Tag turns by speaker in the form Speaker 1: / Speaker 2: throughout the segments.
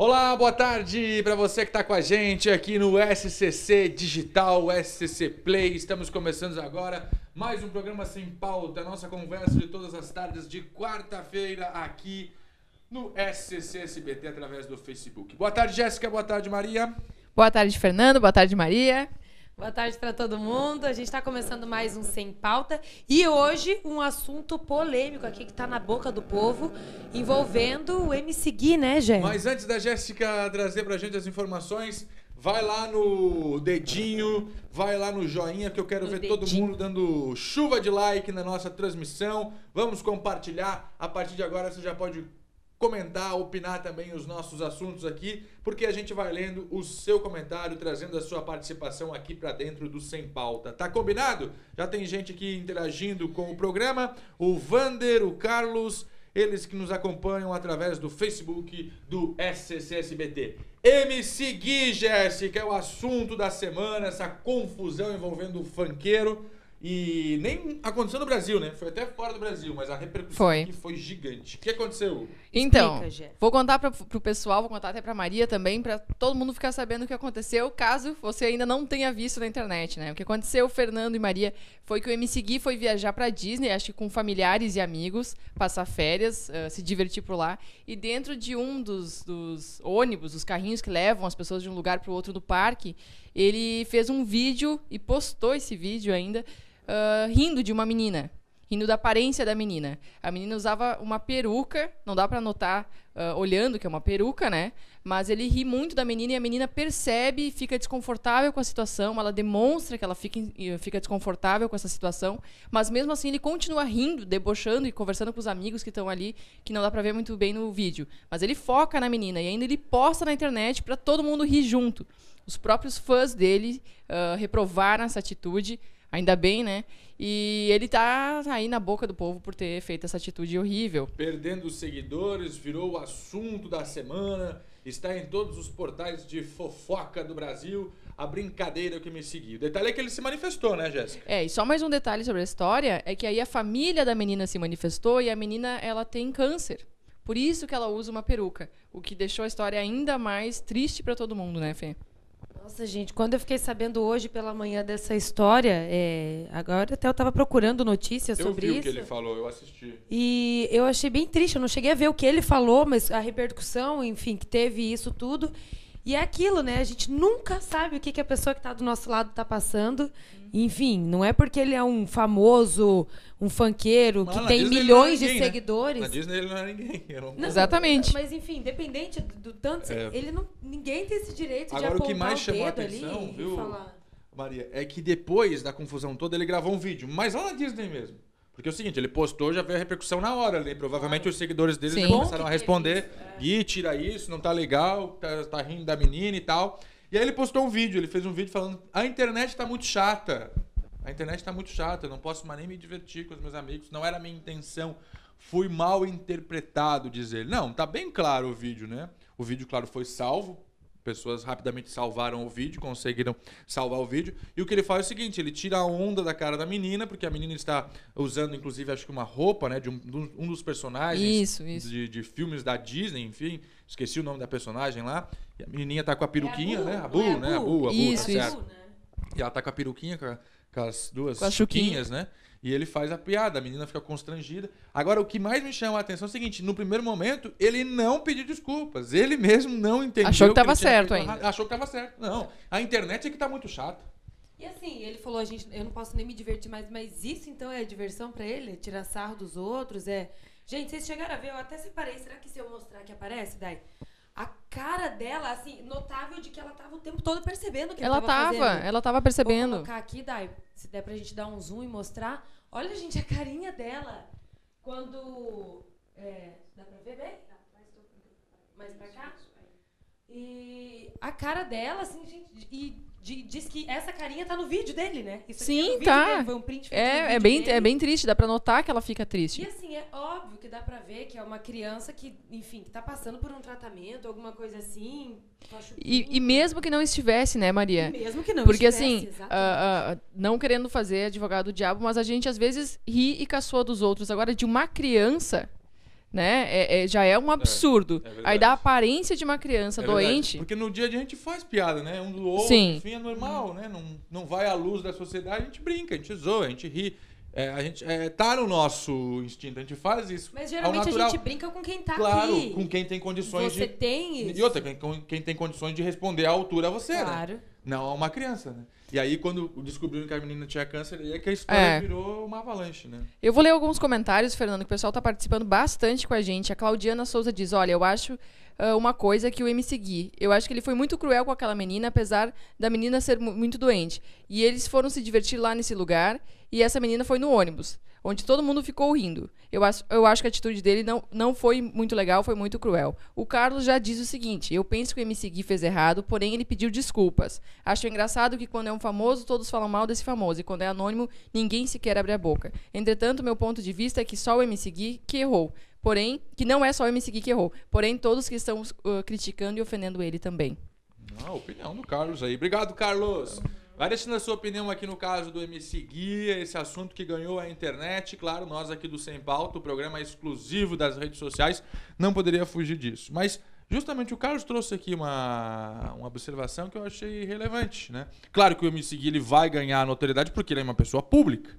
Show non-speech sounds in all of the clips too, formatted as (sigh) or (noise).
Speaker 1: Olá, boa tarde para você que está com a gente aqui no SCC Digital, SCC Play. Estamos começando agora mais um programa sem pauta, nossa conversa de todas as tardes de quarta-feira aqui no SCC SBT através do Facebook. Boa tarde, Jéssica. Boa tarde, Maria.
Speaker 2: Boa tarde, Fernando. Boa tarde, Maria.
Speaker 3: Boa tarde para todo mundo. A gente está começando mais um Sem Pauta e hoje um assunto polêmico aqui que está na boca do povo, envolvendo o MC Gui, né, Jé?
Speaker 1: Mas antes da Jéssica trazer para a gente as informações, vai lá no dedinho, vai lá no joinha que eu quero
Speaker 3: No
Speaker 1: ver
Speaker 3: dedinho.
Speaker 1: todo mundo dando chuva de like na nossa transmissão. Vamos compartilhar. A partir de agora você já pode comentar, opinar também os nossos assuntos aqui, porque a gente vai lendo o seu comentário, trazendo a sua participação aqui para dentro do Sem Pauta. Tá combinado? Já tem gente aqui interagindo com o programa, o Vander, o Carlos, eles que nos acompanham através do Facebook do SCCSBT. MC Gui, Jéssica, é o assunto da semana, essa confusão envolvendo o funkeiro. E nem aconteceu no Brasil, né? Foi até fora do Brasil, mas a repercussão
Speaker 2: Foi.
Speaker 1: aqui foi gigante. O que aconteceu?
Speaker 2: Então,
Speaker 3: Explica,
Speaker 2: vou contar para pro pessoal, vou contar até pra Maria também, pra todo mundo ficar sabendo o que aconteceu, caso você ainda não tenha visto na internet, né? O que aconteceu, Fernando e Maria, foi que o MC Gui foi viajar pra Disney, acho que com familiares e amigos, passar férias, eh, se divertir por lá, e dentro de um dos, dos ônibus, os carrinhos que levam as pessoas de um lugar pro outro do parque, ele fez um vídeo e postou esse vídeo ainda, ah, rindo de uma menina. Rindo da aparência da menina. A menina usava uma peruca, não dá pra notar ah, olhando que é uma peruca, né? Mas ele ri muito da menina e a menina percebe fica desconfortável com a situação. Ela demonstra que ela fica, fica desconfortável com essa situação. Mas mesmo assim ele continua rindo, debochando e conversando com os amigos que estão ali, que não dá pra ver muito bem no vídeo. Mas ele foca na menina e ainda ele posta na internet pra todo mundo rir junto. Os próprios fãs dele ah, reprovaram essa atitude. Ainda bem, né? E ele tá aí na boca do povo por ter feito essa atitude horrível.
Speaker 1: Perdendo os seguidores, virou o assunto da semana, está em todos os portais de fofoca do Brasil, a brincadeira que me seguiu. O detalhe é que ele se manifestou, né, Jéssica?
Speaker 2: É, e só mais um detalhe sobre a história é que aí a família da menina se manifestou e a menina ela tem câncer. Por isso que ela usa uma peruca, o que deixou a história ainda mais triste pra todo mundo, né, Fê?
Speaker 3: Nossa, gente, quando eu fiquei sabendo hoje pela manhã dessa história, é, agora até eu estava procurando notícias
Speaker 1: Eu
Speaker 3: sobre
Speaker 1: vi o
Speaker 3: isso.
Speaker 1: que ele falou, eu assisti.
Speaker 3: E eu achei bem triste, eu não cheguei a ver o que ele falou, mas a repercussão, enfim, que teve isso tudo. E é aquilo, né? A gente nunca sabe o que, que a pessoa que está do nosso lado está passando. Enfim, não é porque ele é um famoso, um funkeiro,
Speaker 1: Mas
Speaker 3: que tem
Speaker 1: Disney ele
Speaker 3: milhões
Speaker 1: não é
Speaker 3: de
Speaker 1: ninguém, né?
Speaker 3: seguidores.
Speaker 1: Na Disney ele não era ninguém. Era um-
Speaker 3: Não,
Speaker 2: Exatamente.
Speaker 3: Mas enfim, independente do, do tanto,
Speaker 1: É.
Speaker 3: ele não, ninguém tem esse direito
Speaker 1: Agora,
Speaker 3: de
Speaker 1: o que
Speaker 3: apontar
Speaker 1: mais
Speaker 3: o
Speaker 1: chamou a atenção, viu?
Speaker 3: falar.
Speaker 1: Maria, é que depois da confusão toda ele gravou um vídeo, mas lá na Disney mesmo. Porque é o seguinte, ele postou, já veio a repercussão na hora ali. Provavelmente os seguidores dele já
Speaker 2: Sim.
Speaker 1: começaram
Speaker 3: Bom
Speaker 1: a responder.
Speaker 3: isso, é.
Speaker 1: Gui, tira isso, não tá legal, tá, tá rindo da menina e tal. E aí ele postou um vídeo, ele fez um vídeo falando: a internet tá muito chata. A internet tá muito chata, eu não posso mais nem me divertir com os meus amigos, não era a minha intenção. Fui mal interpretado, diz ele. Não, tá bem claro o vídeo, né? O vídeo, claro, foi salvo. Pessoas rapidamente salvaram o vídeo, conseguiram salvar o vídeo. E o que ele faz é o seguinte: ele tira a onda da cara da menina, porque a menina está usando, inclusive, acho que uma roupa, né? De um, de um dos personagens
Speaker 2: Isso, isso.
Speaker 1: De, de filmes da Disney, enfim. Esqueci o nome da personagem lá. E a menininha tá com a peruquinha, né? A Bu,
Speaker 3: não é a
Speaker 1: né? A
Speaker 3: Bu?
Speaker 1: Bu, a Bu,
Speaker 2: Isso,
Speaker 1: tá
Speaker 2: isso.
Speaker 1: certo. E ela tá com a peruquinha, com, a- com as duas
Speaker 2: Com as
Speaker 1: chuquinhas, né? E ele faz a piada, a menina fica constrangida. Agora, o que mais me chama a atenção é o seguinte: no primeiro momento, ele não pediu desculpas. Ele mesmo não entendeu.
Speaker 2: Achou que tava
Speaker 1: ele tinha
Speaker 2: certo ainda.
Speaker 1: errado. Achou que tava certo. Não. A internet é que tá muito chata.
Speaker 3: E assim, ele falou, a gente, eu não posso nem me divertir mais, mas isso então é diversão pra ele? É tirar sarro dos outros? É. Gente, vocês chegaram a ver, eu até separei. Será que se eu mostrar que aparece, Dai? A cara dela, assim, notável de que ela tava o tempo todo percebendo que
Speaker 2: Ela
Speaker 3: ele tava,
Speaker 2: tava,
Speaker 3: fazendo.
Speaker 2: ela tava
Speaker 3: Vou
Speaker 2: percebendo.
Speaker 3: colocar aqui, Dai, se der pra gente dar um zoom e mostrar. Olha, gente, a carinha dela quando. É, dá pra ver bem? Mais pra cá? E a cara dela, assim, gente. E di- diz que essa carinha tá no vídeo dele, né? Isso aqui
Speaker 2: Sim,
Speaker 3: é
Speaker 2: tá.
Speaker 3: dele, foi um print
Speaker 2: É, é, bem,
Speaker 3: dele.
Speaker 2: é bem triste, dá pra notar que ela fica
Speaker 3: E
Speaker 2: triste.
Speaker 3: assim, é óbvio que dá pra ver que é uma criança que, enfim, que tá passando por um tratamento, alguma coisa assim.
Speaker 2: E, e mesmo que não estivesse, né, Maria?
Speaker 3: mesmo que não
Speaker 2: Porque
Speaker 3: estivesse,
Speaker 2: assim,
Speaker 3: exatamente.
Speaker 2: ah, ah, não querendo fazer advogado do diabo, mas a gente às vezes ri e caçoa dos outros. Agora, de uma criança, né, é- é- já é um absurdo.
Speaker 1: é.
Speaker 2: Aí dá a aparência de uma criança
Speaker 1: É verdade,
Speaker 2: doente.
Speaker 1: Porque no dia a dia a gente faz piada, né? Um do outro,
Speaker 2: Sim.
Speaker 1: enfim, é normal, né? Não, não vai à luz da sociedade, a gente brinca, a gente zoa, a gente ri. É, a gente é, tá no nosso instinto, a gente faz isso.
Speaker 3: Mas
Speaker 1: ao
Speaker 3: geralmente a
Speaker 1: natural.
Speaker 3: gente brinca com quem tá
Speaker 1: Claro,
Speaker 3: aqui.
Speaker 1: com quem tem condições
Speaker 3: Você
Speaker 1: de.
Speaker 3: tem isso.
Speaker 1: E outra, quem, quem tem condições de responder à altura a você, né?
Speaker 3: Claro.
Speaker 1: Não a uma criança, né? E aí, quando descobriram que a menina tinha câncer, aí é que a história
Speaker 2: É.
Speaker 1: virou uma avalanche, né?
Speaker 2: Eu vou ler alguns comentários, Fernando, que o pessoal tá participando bastante com a gente. A Claudiana Souza diz: Olha, eu acho ah, uma coisa que o MC Gui. Eu acho que ele foi muito cruel com aquela menina, apesar da menina ser mu- muito doente. E eles foram se divertir lá nesse lugar, e essa menina foi no ônibus, onde todo mundo ficou rindo. Eu acho, eu acho que a atitude dele não, não foi muito legal, foi muito cruel. O Carlos já diz o seguinte: Eu penso que o MC Gui fez errado, porém ele pediu desculpas. Acho engraçado que quando é um famoso, todos falam mal desse famoso, e quando é anônimo, ninguém sequer abre a boca. Entretanto, meu ponto de vista é que só o MC Gui que errou. Porém, que não é só o MC Gui que errou. Porém, todos que estão uh, criticando e ofendendo ele também.
Speaker 1: Ah, a opinião do Carlos aí. Obrigado, Carlos. Vai deixando a sua opinião aqui no caso do MC Guia, esse assunto que ganhou a internet. Claro, nós aqui do Sem Pauta, o programa exclusivo das redes sociais, não poderia fugir disso. Mas justamente o Carlos trouxe aqui uma, uma observação que eu achei relevante, né? Claro que o MC Guia ele vai ganhar notoriedade porque ele é uma pessoa pública,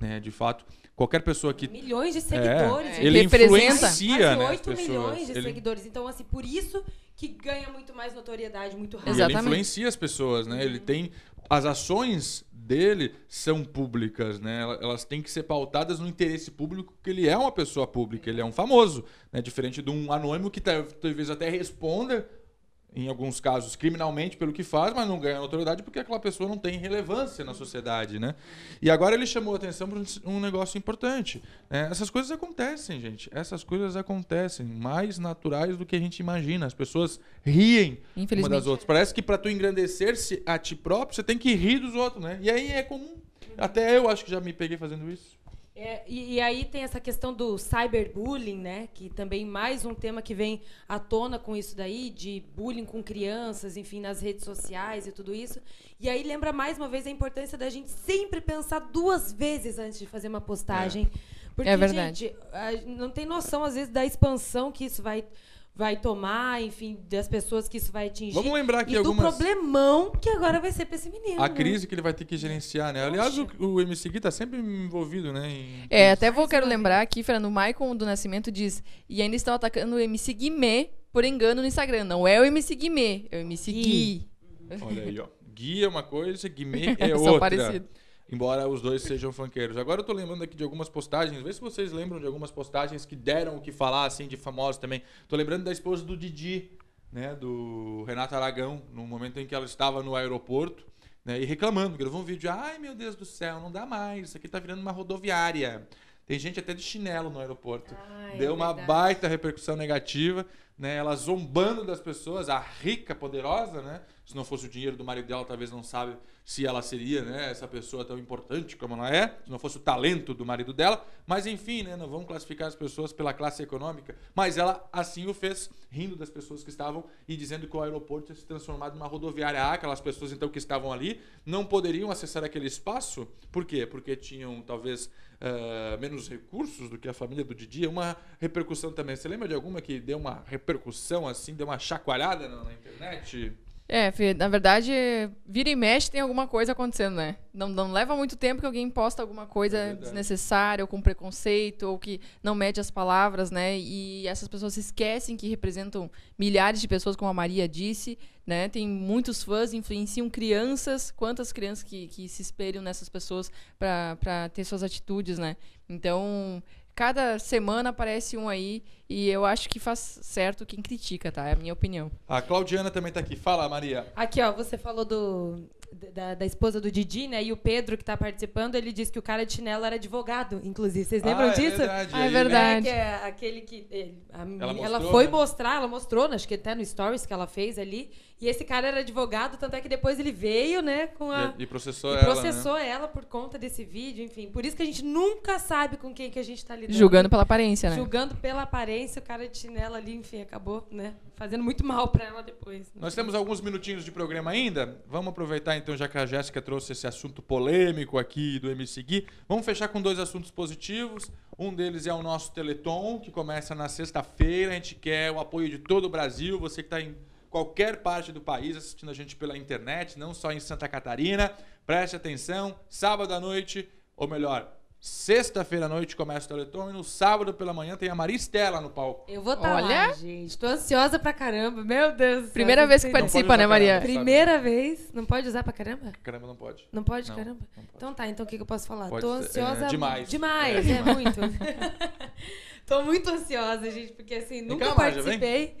Speaker 1: né? De fato, qualquer pessoa que
Speaker 3: Milhões de seguidores.
Speaker 1: é, ele
Speaker 2: Representa.
Speaker 1: influencia, né, as
Speaker 3: 8
Speaker 1: pessoas.
Speaker 3: milhões de
Speaker 1: Ele-
Speaker 3: seguidores. Então, assim, por isso que ganha muito mais notoriedade muito
Speaker 1: E
Speaker 3: rápido.
Speaker 1: ele
Speaker 2: Exatamente.
Speaker 1: influencia as pessoas, né? Ele tem. As ações dele são públicas, né? Ela- Elas têm que ser pautadas no interesse público, porque ele é uma pessoa pública, ele é um famoso, né? Diferente de um anônimo que talvez até responda, em alguns casos, criminalmente pelo que faz, mas não ganha notoriedade porque aquela pessoa não tem relevância na sociedade, né? E agora ele chamou a atenção para um negócio importante. né? Essas coisas acontecem, gente. Essas coisas acontecem, mais naturais do que a gente imagina. As pessoas riem uma das outras. Parece que para tu engrandecer-se a ti próprio, você tem que rir dos outros, né? E aí é comum. Até eu acho que já me peguei fazendo isso.
Speaker 3: É, e, e aí tem essa questão do cyberbullying, né? Que também mais um tema que vem à tona com isso daí, de bullying com crianças, enfim, nas redes sociais e tudo isso. E aí lembra mais uma vez a importância da gente sempre pensar duas vezes antes de fazer uma postagem. Porque,
Speaker 2: É verdade.
Speaker 3: gente, a- não tem noção, às vezes, da expansão que isso vai, vai tomar, enfim, das pessoas que isso vai atingir.
Speaker 1: Vamos lembrar aqui
Speaker 3: e do
Speaker 1: algumas.
Speaker 3: problemão que agora vai ser pra esse menino.
Speaker 1: A
Speaker 3: né?
Speaker 1: crise que ele vai ter que gerenciar, né? Aliás, o, o MC Gui tá sempre envolvido, né? em-
Speaker 2: É, até vou quero lembrar aqui, Fernando, o Maicon do Nascimento diz, e ainda estão atacando o MC Guimê por engano no Instagram. Não é o MC Guimê, é o MC
Speaker 3: Gui.
Speaker 2: Gui.
Speaker 1: Olha aí, ó. Gui é uma coisa, Guimê (laughs) é
Speaker 2: São
Speaker 1: outra.
Speaker 2: parecidos.
Speaker 1: Embora os dois sejam funkeiros. Agora eu tô lembrando aqui de algumas postagens. Vê se vocês lembram de algumas postagens que deram o que falar, assim, de famosos também. Tô lembrando da esposa do Didi, né? Do Renato Aragão, no momento em que ela estava no aeroporto, né? E reclamando. Gravou um vídeo. Ai, meu Deus do céu, não dá mais. Isso aqui tá virando uma rodoviária. Tem gente até de chinelo no aeroporto.
Speaker 3: Ah, é
Speaker 1: Deu uma
Speaker 3: verdade.
Speaker 1: baita repercussão negativa, né? Ela zombando das pessoas, a rica, poderosa, né? Se não fosse o dinheiro do marido dela, talvez não sabe se ela seria, né? Essa pessoa tão importante como ela é. Se não fosse o talento do marido dela. Mas enfim, né? Não vamos classificar as pessoas pela classe econômica. Mas ela assim o fez, rindo das pessoas que estavam e dizendo que o aeroporto tinha se transformado numa rodoviária. Ah, aquelas pessoas então que estavam ali não poderiam acessar aquele espaço. Por quê? Porque tinham talvez ah, menos recursos do que a família do Didi. Uma repercussão também. Você lembra de alguma que deu uma repercussão assim, deu uma chacoalhada na, na internet?
Speaker 2: É, na verdade, vira e mexe tem alguma coisa acontecendo, né? Não, não leva muito tempo que alguém posta alguma coisa
Speaker 1: É
Speaker 2: desnecessária ou com preconceito ou que não mede as palavras, né? E essas pessoas se esquecem que representam milhares de pessoas, como a Maria disse, né? Tem muitos fãs, influenciam crianças, quantas crianças que, que se espelham nessas pessoas para ter suas atitudes, né? Então, cada semana aparece um aí e eu acho que faz certo quem critica, tá? É a minha opinião.
Speaker 1: A Claudiana também tá aqui. Fala, Maria.
Speaker 3: Aqui, ó, você falou do, da, da esposa do Didi, né? E o Pedro, que tá participando, ele disse que o cara de chinelo era advogado, inclusive. Vocês lembram
Speaker 1: ah,
Speaker 3: disso?
Speaker 1: É verdade.
Speaker 2: Ah, é
Speaker 1: Aí,
Speaker 2: verdade.
Speaker 3: É, que é aquele que. ele- a ela
Speaker 1: mostrou,
Speaker 3: foi
Speaker 1: né?
Speaker 3: mostrar, ela mostrou, né, acho que até no Stories que ela fez ali. E esse cara era advogado, tanto é que depois ele veio, né, com a.
Speaker 1: E, e processou
Speaker 3: e
Speaker 1: ela.
Speaker 3: processou
Speaker 1: né?
Speaker 3: ela por conta desse vídeo, enfim. Por isso que a gente nunca sabe com quem que a gente tá lidando.
Speaker 2: Julgando pela aparência, né?
Speaker 3: Julgando pela aparência, o cara de chinelo ali, enfim, acabou, né? Fazendo muito mal pra ela depois.
Speaker 1: Nós temos alguns minutinhos de programa ainda. Vamos aproveitar então, já que a Jéssica trouxe esse assunto polêmico aqui do MC Gui. Vamos fechar com dois assuntos positivos. Um deles é o nosso Teleton, que começa na sexta-feira. A gente quer o apoio de todo o Brasil. Você que está em qualquer parte do país assistindo a gente pela internet, não só em Santa Catarina, preste atenção. Sábado à noite, ou melhor, Sexta-feira à noite começa o Teleton e no sábado pela manhã tem a Maria Estela no palco.
Speaker 3: Eu vou estar
Speaker 2: Olha.
Speaker 3: lá, gente. Tô ansiosa pra caramba. Meu Deus céu.
Speaker 2: Primeira vez que participa, né, Maria?
Speaker 1: caramba.
Speaker 3: Primeira vez. Não pode usar pra caramba?
Speaker 1: Caramba, não pode.
Speaker 3: Não pode,
Speaker 1: Não,
Speaker 3: caramba?
Speaker 1: não pode.
Speaker 3: Então tá, então o que, que eu posso falar?
Speaker 1: Pode
Speaker 3: Tô
Speaker 1: ser,
Speaker 3: ansiosa.
Speaker 1: é, demais.
Speaker 3: Demais,
Speaker 1: É,
Speaker 3: é, muito. (laughs) Tô muito ansiosa, gente, porque assim, nunca
Speaker 1: cá, Marja, vem.
Speaker 3: participei.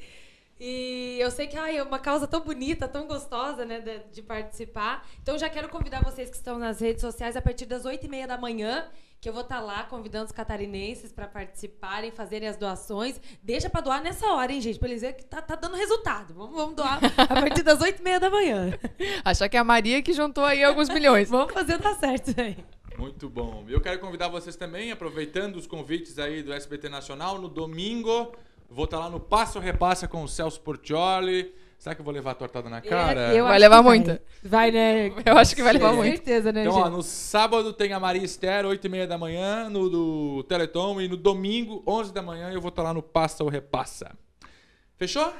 Speaker 3: E eu sei que ai, é uma causa tão bonita, tão gostosa, né, de, de participar. Então já quero convidar vocês que estão nas redes sociais a partir das 8 e meia da manhã, que eu vou estar lá convidando os catarinenses para participarem, fazerem as doações. Deixa para doar nessa hora, hein, gente? Pra eles verem que tá, tá dando resultado. Vamos, vamos doar a partir das 8 e meia da manhã. (laughs)
Speaker 2: Achar que é a Maria que juntou aí alguns milhões.
Speaker 3: Vamos fazer dar certo aí.
Speaker 1: Muito bom. Eu quero convidar vocês também, aproveitando os convites aí do SBT Nacional, no domingo, vou estar lá no Passo Repassa com o Celso Portioli. Será que eu vou levar a tortada na cara?
Speaker 3: Eu
Speaker 2: Vai levar muita.
Speaker 3: Vai, né?
Speaker 2: Eu acho que vai levar
Speaker 3: Com
Speaker 2: muito.
Speaker 3: certeza, né,
Speaker 1: Então, ó, no sábado tem a Maria Esther, 8 e meia da manhã, no do Teleton, e no domingo, 11 da manhã, eu vou estar lá no Passa ou Repassa. Fechou?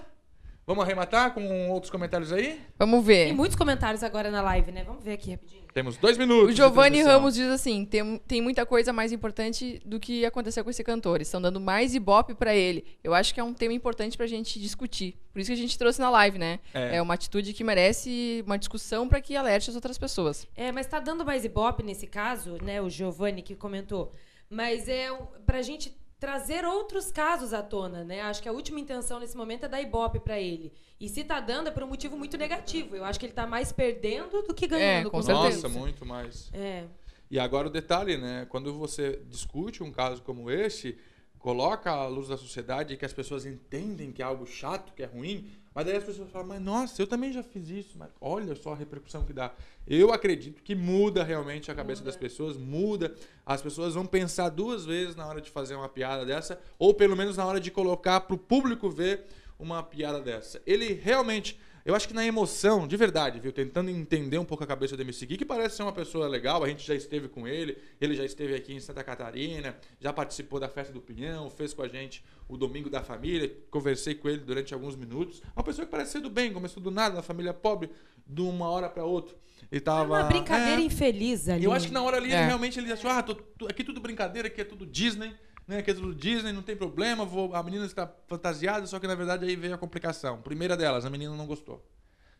Speaker 1: Vamos arrematar com outros comentários aí?
Speaker 2: Vamos
Speaker 3: Tem
Speaker 2: ver.
Speaker 3: muitos comentários agora na live, né? Vamos ver aqui rapidinho.
Speaker 1: Temos dois minutos.
Speaker 2: O Giovanni. Ramos diz assim: tem, tem muita coisa mais importante do que aconteceu com esse cantor. Estão dando mais ibope pra ele. Eu acho que é um tema importante pra gente discutir. Por isso que a gente trouxe na live, né?
Speaker 1: É.
Speaker 2: É, uma atitude que merece uma discussão pra que alerte as outras pessoas.
Speaker 3: É, mas tá dando mais ibope nesse caso, né? O Giovanni que comentou. Mas é pra gente trazer outros casos à tona, né? Acho que a última intenção nesse momento é dar ibope pra ele. E se tá dando é por um motivo muito negativo. Eu acho que ele tá mais perdendo do que ganhando.
Speaker 2: É, com
Speaker 1: Nossa,
Speaker 2: certeza.
Speaker 1: muito mais.
Speaker 3: É.
Speaker 1: E agora o detalhe, né? Quando você discute um caso como esse, coloca à luz da sociedade que as pessoas entendem que é algo chato, que é ruim, mas daí as pessoas falam, mas nossa, eu também já fiz isso, mas olha só a repercussão que dá. Eu acredito que muda realmente a cabeça das pessoas, muda. As pessoas vão pensar duas vezes na hora de fazer uma piada dessa, ou pelo menos na hora de colocar para o público ver uma piada dessa. Ele realmente. Eu acho que na emoção, de verdade, viu? Tentando entender um pouco a cabeça do MC Gui, que parece ser uma pessoa legal, a gente já esteve com ele, ele já esteve aqui em Santa Catarina, já participou da festa do Pinhão, fez com a gente o Domingo da Família, conversei com ele durante alguns minutos. Uma pessoa que parece ser do bem, começou do nada, na família pobre, de uma hora para outra. E
Speaker 3: É
Speaker 1: tava.
Speaker 3: uma brincadeira
Speaker 1: É,
Speaker 3: infeliz ali.
Speaker 1: eu acho que na hora ali, ele
Speaker 2: É.
Speaker 1: realmente, ele achou, ah, tô- tô- aqui tudo brincadeira, aqui é tudo Disney, né? Aqui é tudo Disney, não tem problema, vou, a menina está fantasiada, só que na verdade aí veio a complicação. Primeira delas, a menina não gostou.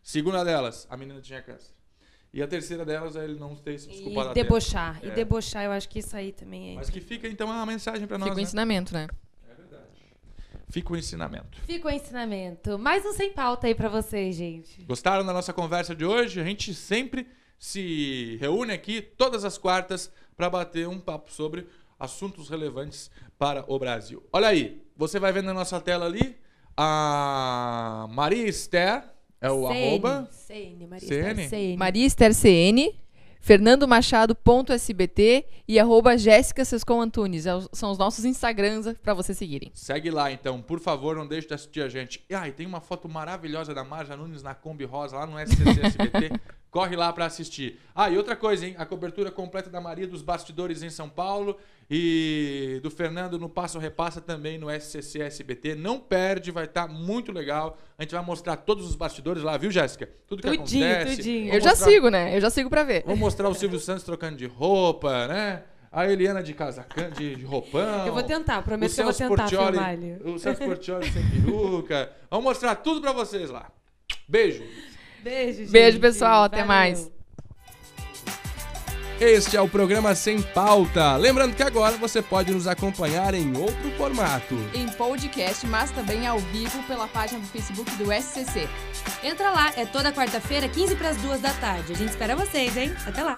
Speaker 1: Segunda delas, a menina tinha câncer. E a terceira delas, é ele não ter se desculpado
Speaker 3: E
Speaker 1: a tempo.
Speaker 3: debochar.
Speaker 1: É.
Speaker 3: E debochar, eu acho que isso aí também é.
Speaker 1: Mas que fica então uma mensagem pra nós,
Speaker 2: Fica o
Speaker 1: né?
Speaker 2: ensinamento, né?
Speaker 1: É verdade. Fica o ensinamento.
Speaker 3: Fica o ensinamento. Mais um sem pauta aí pra vocês, gente.
Speaker 1: Gostaram da nossa conversa de hoje? A gente sempre se reúne aqui todas as quartas para bater um papo sobre assuntos relevantes para o Brasil. Olha aí, você vai vendo na nossa tela ali a Maria Esther, é o
Speaker 3: CN,
Speaker 1: arroba.
Speaker 3: CN, Maria
Speaker 1: CN?
Speaker 3: Esther, CN.
Speaker 2: Maria Esther CN, fernandomachado.sbt e arroba Jéssica Sescon Antunes. É São os nossos Instagrams pra vocês seguirem.
Speaker 1: Segue lá então, por favor, não deixe de assistir a gente. E ah, e tem uma foto maravilhosa da Marja Nunes na Kombi Rosa lá no SCC-SBT. (laughs) Corre lá pra assistir. Ah, e outra coisa, hein? A cobertura completa da Maria dos bastidores em São Paulo e do Fernando no Passo Repassa também no SCC-SBT. Não perde, vai estar muito legal. A gente vai mostrar todos os bastidores lá, viu, Jéssica? Tudo que
Speaker 3: Tudinho,
Speaker 1: acontece.
Speaker 3: tudinho.
Speaker 1: Vamos
Speaker 2: Eu já
Speaker 1: mostrar-
Speaker 2: sigo, né? Eu já sigo pra ver.
Speaker 1: Vamos mostrar o Silvio Santos trocando de roupa, né? A Eliana de casacão, de, de roupão.
Speaker 3: Eu vou tentar, prometo que eu vou tentar
Speaker 1: Portioli,
Speaker 3: filmar
Speaker 1: o Celso Portioli sem peruca. (laughs) Vamos mostrar tudo pra vocês lá. Beijo.
Speaker 3: Beijo, gente.
Speaker 2: Beijo, pessoal. Até
Speaker 3: Valeu.
Speaker 2: mais.
Speaker 1: Este é o programa Sem Pauta. Lembrando que agora você pode nos acompanhar em outro formato.
Speaker 2: Em podcast, mas também ao vivo pela página do Facebook do SCC.
Speaker 3: Entra lá, é toda quarta-feira, 15 para as 2 da tarde. A gente espera vocês, hein? Até lá.